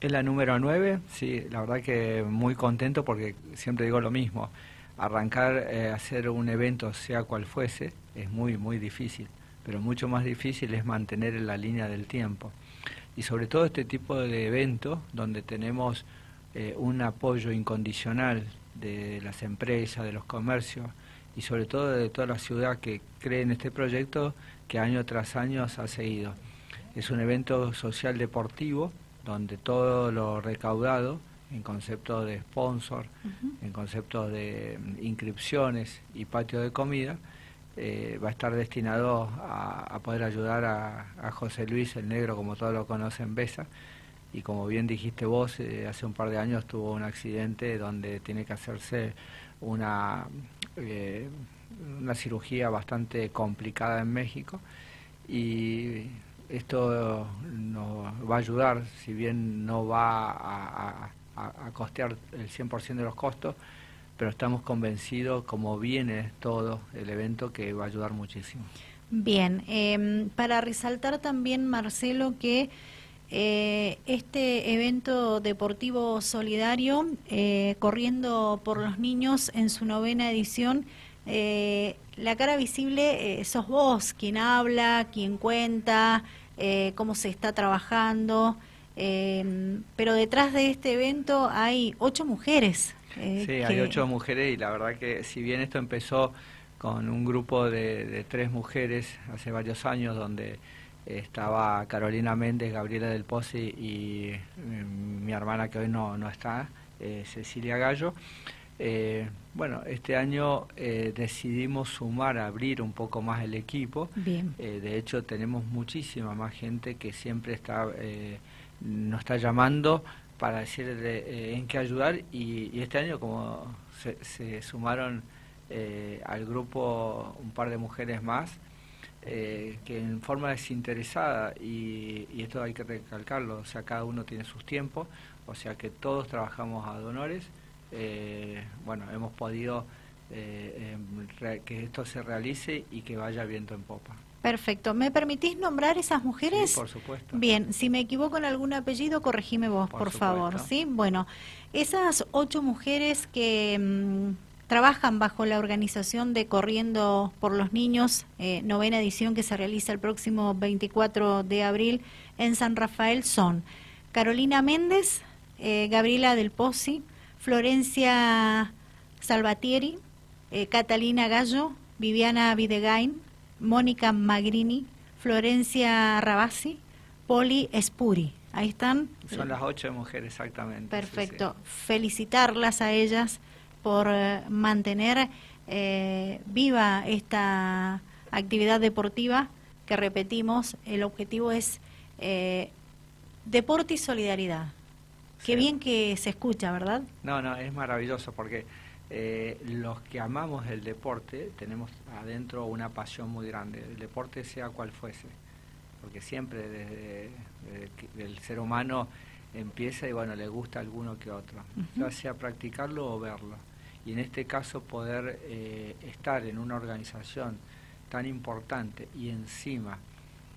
Es la número 9, sí, la verdad que muy contento porque siempre digo lo mismo, arrancar eh, hacer un evento sea cual fuese es muy, muy difícil, pero mucho más difícil es mantener en la línea del tiempo. Y sobre todo este tipo de eventos donde tenemos eh, un apoyo incondicional de las empresas, de los comercios y sobre todo de toda la ciudad que cree en este proyecto que año tras año ha seguido. Es un evento social deportivo donde todo lo recaudado en concepto de sponsor, en concepto de mm, inscripciones y patio de comida, eh, va a estar destinado a, poder ayudar a, José Luis el Negro, como todos lo conocen, Besa. Y como bien dijiste vos, eh, hace un par de años tuvo un accidente donde tiene que hacerse una, eh, una cirugía bastante complicada en México. Y esto nos va a ayudar, si bien no va a, costear el 100% de los costos, pero estamos convencidos, como viene todo el evento, que va a ayudar muchísimo. Bien, em, para resaltar también, Marcelo, que eh, este evento deportivo solidario, eh, corriendo por los niños en su novena edición, eh, la cara visible sos vos, quien habla, quien cuenta, cómo se está trabajando, em, pero detrás de este evento hay ocho mujeres. sí, hay ocho mujeres y la verdad que si bien esto empezó con un grupo de tres mujeres hace varios años donde estaba Carolina Méndez, Gabriela del Pozo y, mi hermana que hoy no, no está, eh, Cecilia Gallo. Eh, bueno, este año eh, decidimos sumar, abrir un poco más el equipo. Bien. de hecho, tenemos muchísima más gente que siempre está nos está llamando para decir en qué ayudar y, este año como se, se sumaron al grupo un par de mujeres más, eh, que en forma desinteresada, y, esto hay que recalcarlo, o sea, cada uno tiene sus tiempos, o sea que todos trabajamos a donores, eh, bueno, hemos podido eh, em, que esto se realice y que vaya viento en popa. Perfecto. ¿Me permitís nombrar esas mujeres? Sí, por supuesto. Bien, si me equivoco en algún apellido, corregime vos, por, favor. ¿sí? Bueno, esas ocho mujeres que mm, trabajan bajo la organización de Corriendo por los Niños, eh, novena edición que se realiza el próximo 24 de abril en San Rafael son Carolina Méndez, eh, Gabriela del Pozzi, Florencia Salvatieri, eh, Catalina Gallo, Viviana Videgain, Mónica Magrini, Florencia Rabasi, Poli Espuri. Ahí están. Son las ocho mujeres, exactamente. Perfecto. Felicitarlas a ellas por eh, mantener eh, viva esta actividad deportiva que repetimos, el objetivo es eh, deporte y solidaridad. Qué bien que se escucha, ¿verdad? No, no, es maravilloso porque los que amamos el deporte tenemos adentro una pasión muy grande, el deporte sea cual fuese, porque siempre desde, el ser humano empieza y bueno, le gusta alguno que otro, ya sea practicarlo o verlo. Y en este caso poder eh, estar en una organización tan importante y encima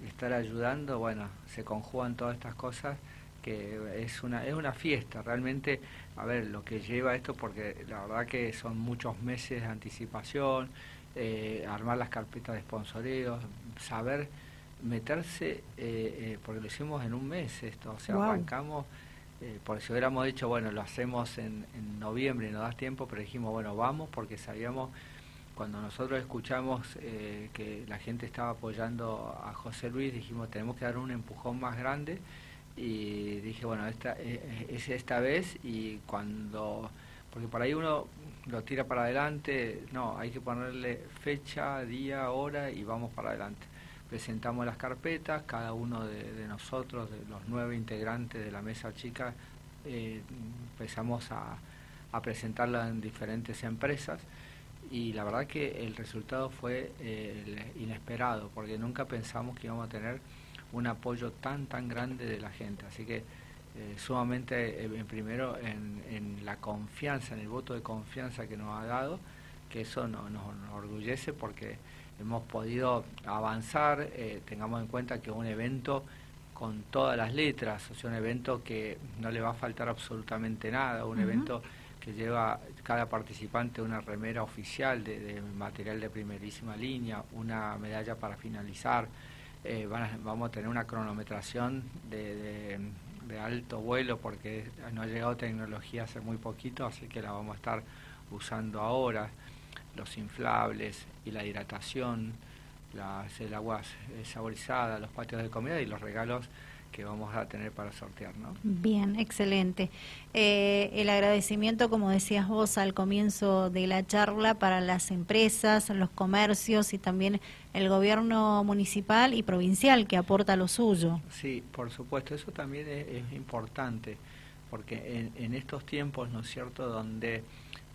estar ayudando, bueno, se conjugan todas estas cosas que es una es una fiesta realmente a ver lo que lleva esto porque la verdad que son muchos meses de anticipación eh, armar las carpetas de sponsoreo saber meterse eh, porque lo hicimos en un mes esto o sea arrancamos eh, porque si hubiéramos dicho, bueno, lo hacemos en, noviembre y no das tiempo, pero dijimos, bueno, vamos porque sabíamos, cuando nosotros escuchamos eh, que la gente estaba apoyando a José Luis, dijimos, tenemos que dar un empujón más grande y dije, bueno, esta, eh, es esta vez y cuando, porque por ahí uno lo tira para adelante, no, hay que ponerle fecha, día, hora y vamos para adelante. Presentamos las carpetas, cada uno de, nosotros, de los nueve integrantes de la mesa chica, eh, empezamos a, a presentarla en diferentes empresas y la verdad que el resultado fue eh, inesperado porque nunca pensamos que íbamos a tener un apoyo tan tan grande de la gente. Así que eh, sumamente primero en, en, la confianza en el voto de confianza que nos ha dado que eso nos orgullece porque hemos podido avanzar, eh, tengamos en cuenta que un evento con todas las letras, o sea, un evento que no le va a faltar absolutamente nada, un evento que lleva cada participante una remera oficial de, material de primerísima línea, una medalla para finalizar, eh, vamos a tener una cronometración de, de, alto vuelo porque no ha llegado tecnología hace muy poquito, así que la vamos a estar usando ahora, los inflables y la hidratación las, el agua saborizada, los patios de comida y los regalos que vamos a tener para sortear. ¿no? Bien, excelente. Eh, el agradecimiento, como decías vos al comienzo de la charla, para las empresas, los comercios y también el gobierno municipal y provincial que aporta lo suyo. Sí, por supuesto, eso también es, importante, porque en, en, estos tiempos, ¿no es cierto?, donde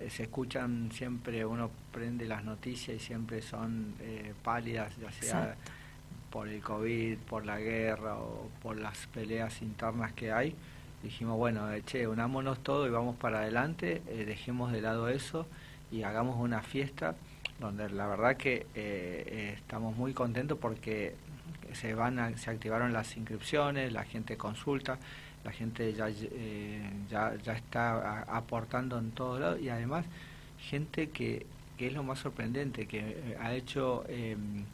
eh, se escuchan siempre, uno prende las noticias y siempre son eh, pálidas, ya sea por el COVID, por la guerra o por las peleas internas que hay. Dijimos, bueno, eh, che, unámonos todo y vamos para adelante, dejemos de lado eso y hagamos una fiesta donde la verdad que estamos muy contentos porque se van se activaron las inscripciones, la gente consulta, la gente ya, eh, ya, está aportando en todos lados y además gente que, que es lo más sorprendente, que eh, ha hecho em,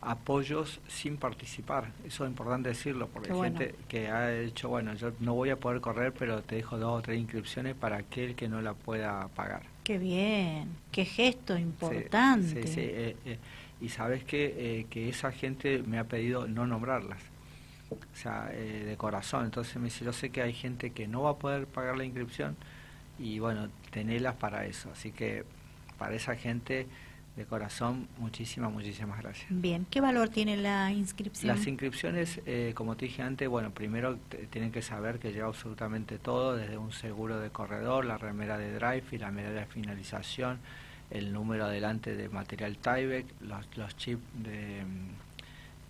apoyos sin participar. Eso es importante decirlo, porque hay gente que ha hecho, bueno, yo no voy a poder correr, pero te dejo dos o tres inscripciones para aquel que no la pueda pagar. Qué bien, qué gesto importante. Sí, sí, eh, y sabes que, que esa gente me ha pedido no nombrarlas o sea, eh, de corazón. Entonces me dice, yo sé que hay gente que no va a poder pagar la inscripción y bueno, tenelas para eso. Así que para esa gente de corazón, muchísimas, muchísimas gracias. Bien, ¿qué valor tiene la inscripción? Las inscripciones, eh, como te dije antes, bueno, primero tienen que saber que lleva absolutamente todo, desde un seguro de corredor, la remera de drive y la medalla de finalización, el número adelante de material Tyvek, los, los chips de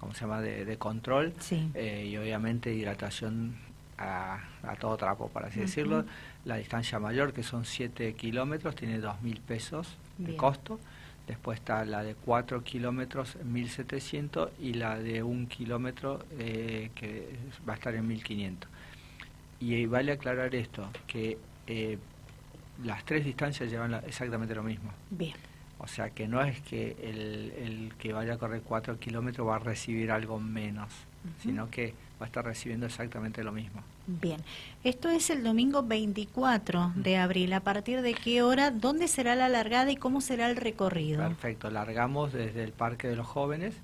¿cómo se llama?, de, control eh, y obviamente hidratación a, todo trapo, para así decirlo. La distancia mayor, que son 7 kilómetros, tiene 2.000 pesos de costo. Después está la de 4 kilómetros, 1.700 y la de 1 kilómetro eh, que va a estar en 1.500. Y vale aclarar esto, que eh, las tres distancias llevan exactamente lo mismo. Bien. O sea que no es que el, el que vaya a correr 4 kilómetros va a recibir algo menos, sino que va a estar recibiendo exactamente lo mismo. Bien, esto es el domingo 24 de abril. ¿A partir de qué hora? ¿Dónde será la largada y cómo será el recorrido? Perfecto, largamos desde el Parque de los Jóvenes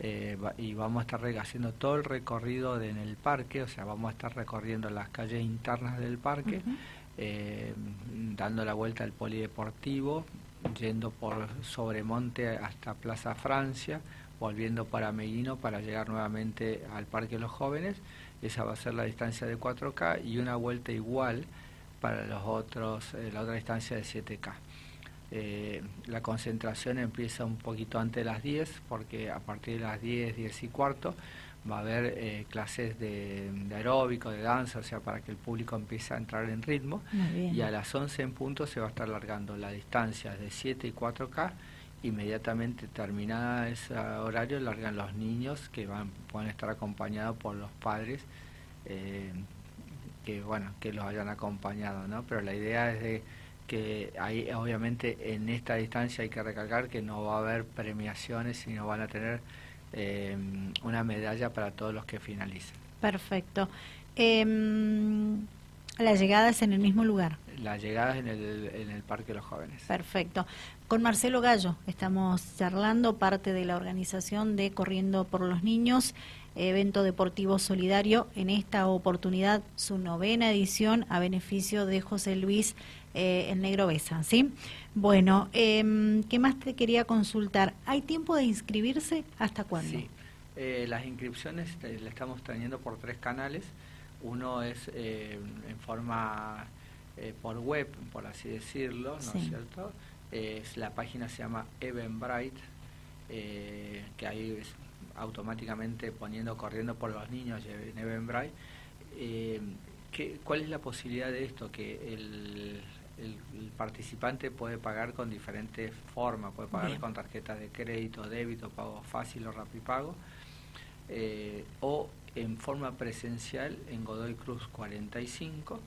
eh, y vamos a estar haciendo todo el recorrido en el parque, o sea, vamos a estar recorriendo las calles internas del parque, eh, dando la vuelta al polideportivo, yendo por Sobremonte hasta Plaza Francia, volviendo para Meguino para llegar nuevamente al Parque de los Jóvenes. Esa va a ser la distancia de 4K y una vuelta igual para los otros, eh, la otra distancia de 7K. Eh, la concentración empieza un poquito antes de las 10, porque a partir de las 10, 10 y cuarto va a haber eh, clases de, aeróbico, de danza, o sea, para que el público empiece a entrar en ritmo. Y a las 11 en punto se va a estar largando la distancia de 7 y 4K. Inmediatamente terminada ese horario, largan los niños que van pueden estar acompañados por los padres. Eh, que bueno que los hayan acompañado no pero la idea es de que hay obviamente en esta distancia hay que recalcar que no va a haber premiaciones sino van a tener eh, una medalla para todos los que finalicen. Perfecto. Eh, la llegada es en el mismo lugar. La llegada es en el, en el Parque de los Jóvenes. Perfecto. Con Marcelo Gallo estamos charlando, parte de la organización de Corriendo por los Niños, evento deportivo solidario, en esta oportunidad su novena edición a beneficio de José Luis eh, el Negro Besa, ¿sí? Bueno, eh, ¿qué más te quería consultar? ¿Hay tiempo de inscribirse? ¿Hasta cuándo? Sí, eh, las inscripciones eh, las estamos teniendo por tres canales. Uno es eh, en forma por web, por así decirlo, ¿no es cierto? Es, la página se llama Eventbrite, que ahí es automáticamente poniendo corriendo por los niños en Eventbrite. ¿Cuál es la posibilidad de esto? Que el, el, participante puede pagar con diferentes formas, puede pagar con tarjetas de crédito, débito, pago fácil o rapipago, eh, o en forma presencial en Godoy Cruz 45,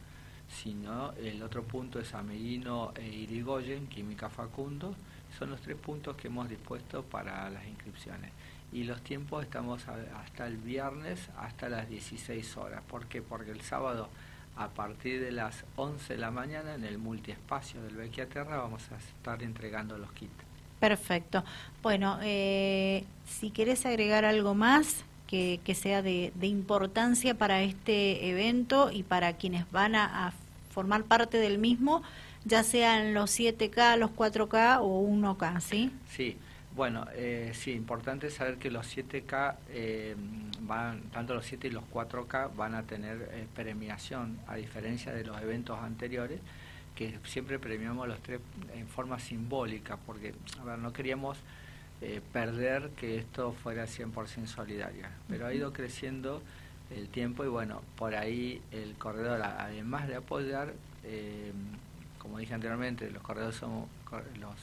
sino el otro punto es Amelino e Irigoyen, Química Facundo. Son los tres puntos que hemos dispuesto para las inscripciones. Y los tiempos estamos hasta el viernes hasta las 16 horas. ¿Por qué? Porque el sábado a partir de las 11 de la mañana en el multiespacio del Bequiaterra vamos a estar entregando los kits. Perfecto. Bueno, eh, si querés agregar algo más que, sea de, importancia para este evento y para quienes van a, formar parte del mismo, ya sean los 7K, los 4K o 1K, ¿sí? Sí. Bueno, eh, sí, importante saber que los 7K, eh, van, tanto los 7 y los 4K van a tener eh, premiación, a diferencia de los eventos anteriores, que siempre premiamos los tres en forma simbólica, porque a ver, no queríamos eh, perder que esto fuera 100% solidaria, pero ha ido creciendo el tiempo y bueno, por ahí el corredor, además de apoyar, eh, como dije anteriormente, los corredores somos, los,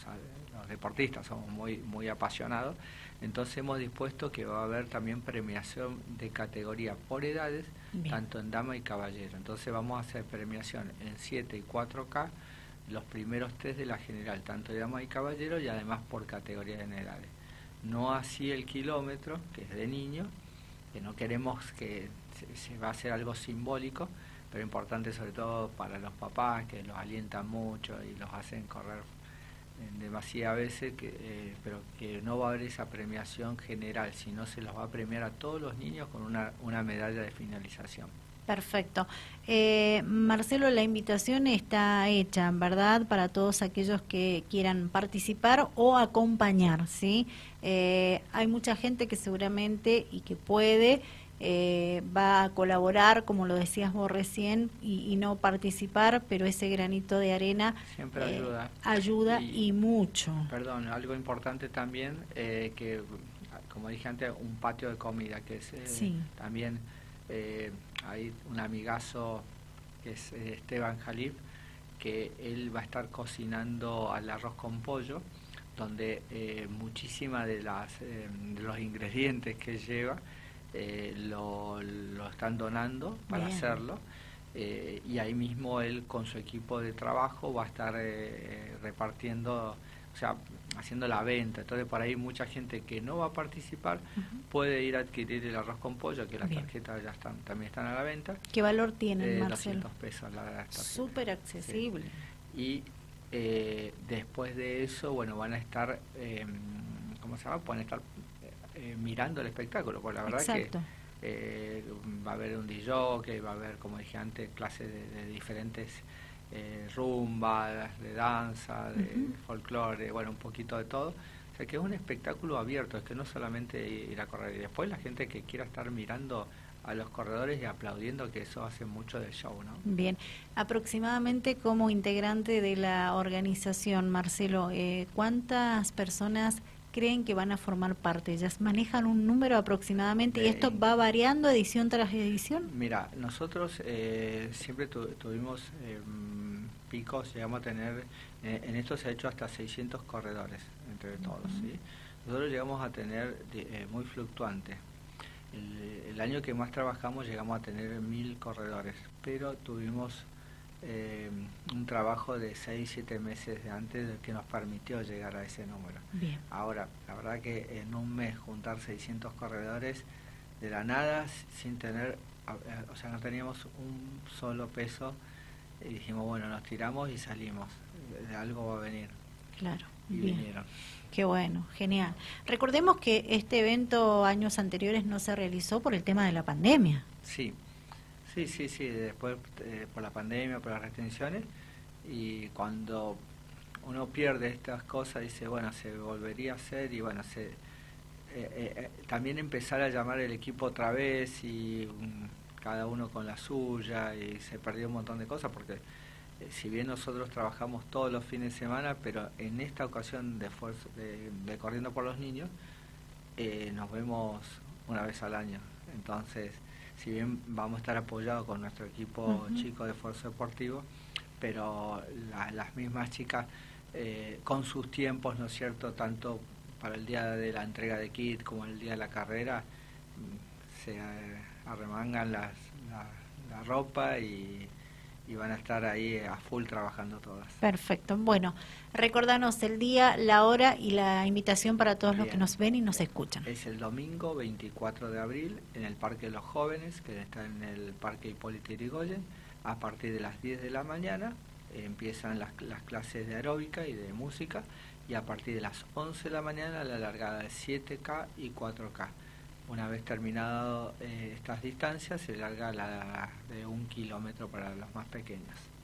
los deportistas somos muy, muy apasionados, entonces hemos dispuesto que va a haber también premiación de categoría por edades, tanto en dama y caballero. Entonces vamos a hacer premiación en 7 y 4K, los primeros tres de la general, tanto de dama y caballero y además por categoría de edades. No así el kilómetro, que es de niño, que no queremos que se, va a hacer algo simbólico, pero importante sobre todo para los papás que los alientan mucho y los hacen correr demasiadas veces, que, eh, pero que no va a haber esa premiación general, sino se los va a premiar a todos los niños con una, una medalla de finalización. Perfecto. Eh, Marcelo, la invitación está hecha, ¿verdad? Para todos aquellos que quieran participar o acompañar, ¿sí? Eh, hay mucha gente que seguramente y que puede eh, va a colaborar, como lo decías vos recién, y, no participar, pero ese granito de arena siempre eh, ayuda, ayuda y, mucho. Perdón, algo importante también, eh, que como dije antes, un patio de comida, que es también hay un amigazo que es Esteban Jalip, que él va a estar cocinando al arroz con pollo donde eh, muchísimas de las de los ingredientes que lleva eh, lo, lo, están donando para hacerlo. Eh, y ahí mismo él con su equipo de trabajo va a estar eh, repartiendo, o sea, haciendo la venta. Entonces, por ahí mucha gente que no va a participar puede ir a adquirir el arroz con pollo, que las tarjetas ya están también están a la venta. ¿Qué valor tiene, Marcelo? 200 pesos la Súper accesible. Y después de eso, bueno, van a estar, ¿cómo se llama? Pueden estar eh, mirando el espectáculo, porque la verdad que eh, va a haber un DJ, que va a haber, como dije antes, clases de, diferentes eh, rumbas, de danza, de folclore, bueno, un poquito de todo. O sea que es un espectáculo abierto, es que no solamente ir a correr, y después la gente que quiera estar mirando a los corredores y aplaudiendo que eso hace mucho del show, ¿no? Bien, aproximadamente como integrante de la organización, Marcelo, eh, ¿cuántas personas creen que van a formar parte? ¿Ya manejan un número aproximadamente y esto va variando edición tras edición? Mira, nosotros eh, siempre tuvimos em, picos, llegamos a tener, eh, en esto se ha hecho hasta 600 corredores entre todos, ¿sí? Nosotros llegamos a tener eh, muy fluctuante. El, el, año que más trabajamos llegamos a tener mil corredores, pero tuvimos eh, un trabajo de 6, 7 meses de antes que nos permitió llegar a ese número. Ahora, la verdad que en un mes juntar 600 corredores de la nada, sin tener, o sea, no teníamos un solo peso, y dijimos, bueno, nos tiramos y salimos, de algo va a venir. Claro. Y vinieron. Qué bueno, genial. Recordemos que este evento años anteriores no se realizó por el tema de la pandemia. Sí, Sí, sí, sí, después eh, por la pandemia, por las restricciones, y cuando uno pierde estas cosas, dice, bueno, se volvería a hacer y bueno, se, eh, eh, también empezar a llamar el equipo otra vez y cada uno con la suya y se perdió un montón de cosas porque si bien nosotros trabajamos todos los fines de semana, pero en esta ocasión de, de, de Corriendo por los Niños, nos vemos una vez al año. Entonces, si bien vamos a estar apoyados con nuestro equipo chico de esfuerzo deportivo, pero las mismas chicas eh, con sus tiempos, ¿no es cierto?, tanto para el día de la entrega de kit como el día de la carrera, mm, se, arremangan las, la, ropa y, van a estar ahí a full trabajando todas. Perfecto. Bueno, recordanos el día, la hora y la invitación para todos los que nos ven y nos escuchan. Es el domingo 24 de abril en el Parque de los Jóvenes, que está en el Parque Hipólito Yrigoyen, a partir de las 10 de la mañana. empiezan las, las clases de aeróbica y de música y a partir de las 11 de la mañana la largada de 7K y 4K. Una vez terminado eh, estas distancias, se larga la de un kilómetro para los más pequeños.